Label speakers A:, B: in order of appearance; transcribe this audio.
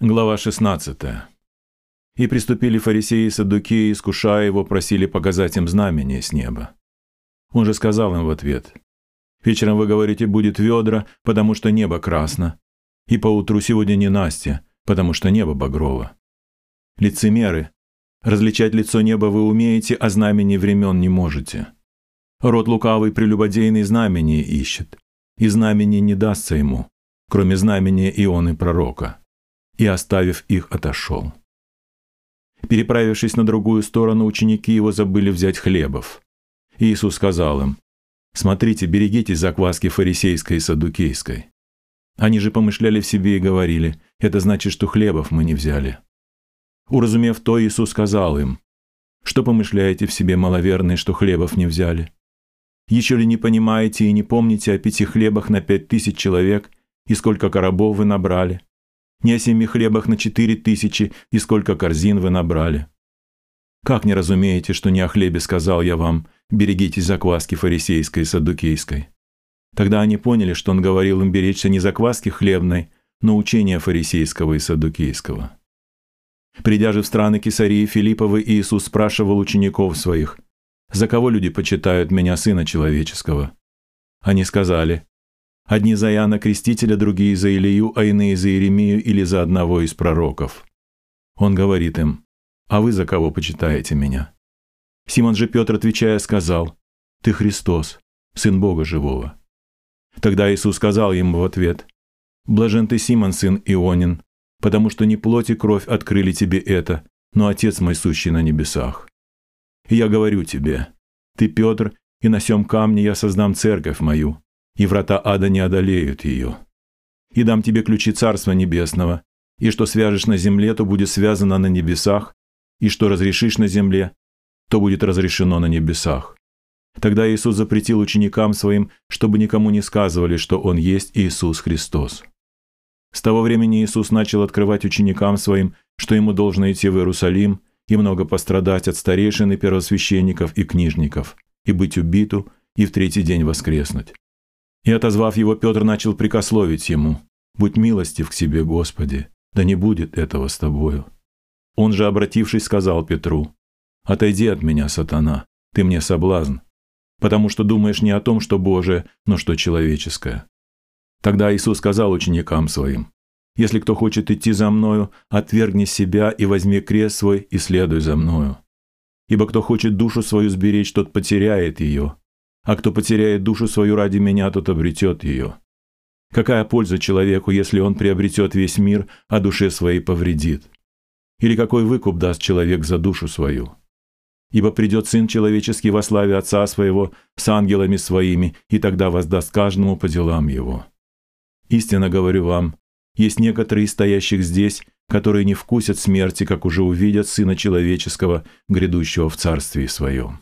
A: Глава 16. «И приступили фарисеи и саддукеи, искушая его, просили показать им знамение с неба. Он же сказал им в ответ, «Вечером вы говорите, будет ведра, потому что небо красно, и поутру сегодня не Настя, потому что небо багрово. Лицемеры, различать лицо неба вы умеете, а знамени времен не можете. Род лукавый прелюбодейный знамение ищет, и знамение не дастся ему, кроме знамения Ионы пророка» и, оставив их, отошел. Переправившись на другую сторону, ученики его забыли взять хлебов. Иисус сказал им, «Смотрите, берегитесь закваски фарисейской и садукейской». Они же помышляли в себе и говорили, «Это значит, что хлебов мы не взяли». Уразумев то, Иисус сказал им, «Что помышляете в себе, маловерные, что хлебов не взяли? Еще ли не понимаете и не помните о пяти хлебах на пять тысяч человек и сколько коробов вы набрали?» Не о семи хлебах на четыре тысячи и сколько корзин вы набрали. Как не разумеете, что не о хлебе сказал я вам, берегитесь закваски фарисейской и саддукейской? Тогда они поняли, что он говорил им беречься не закваски хлебной, но учения фарисейского и саддукейского. Придя же в страны Кесарии Филипповы, Иисус спрашивал учеников своих, «За кого люди почитают меня, Сына Человеческого?» Они сказали, Одни за Иоанна Крестителя, другие за Илию, а иные за Иеремию или за одного из пророков. Он говорит им, «А вы за кого почитаете меня?» Симон же Петр, отвечая, сказал, «Ты Христос, Сын Бога Живого». Тогда Иисус сказал ему в ответ, «Блажен ты, Симон, сын Ионин, потому что не плоть и кровь открыли тебе это, но Отец мой сущий на небесах. И я говорю тебе, ты Петр, и на сем камне я создам церковь мою, и врата ада не одолеют ее. И дам тебе ключи Царства Небесного, и что свяжешь на земле, то будет связано на небесах, и что разрешишь на земле, то будет разрешено на небесах». Тогда Иисус запретил ученикам своим, чтобы никому не сказывали, что Он есть Иисус Христос. С того времени Иисус начал открывать ученикам своим, что ему должно идти в Иерусалим и много пострадать от старейшин и первосвященников и книжников, и быть убиту, и в третий день воскреснуть. И, отозвав его, Петр начал прикословить ему, «Будь милостив к себе, Господи, да не будет этого с тобою». Он же, обратившись, сказал Петру, «Отойди от меня, сатана, ты мне соблазн, потому что думаешь не о том, что Божие, но что человеческое». Тогда Иисус сказал ученикам своим, «Если кто хочет идти за Мною, отвергни себя и возьми крест свой и следуй за Мною. Ибо кто хочет душу свою сберечь, тот потеряет ее, а кто потеряет душу свою ради меня, тот обретет ее. Какая польза человеку, если он приобретет весь мир, а душе своей повредит? Или какой выкуп даст человек за душу свою? Ибо придет Сын Человеческий во славе Отца Своего с ангелами Своими, и тогда воздаст каждому по делам Его. Истинно говорю вам, есть некоторые из стоящих здесь, которые не вкусят смерти, как уже увидят Сына Человеческого, грядущего в Царстве Своем.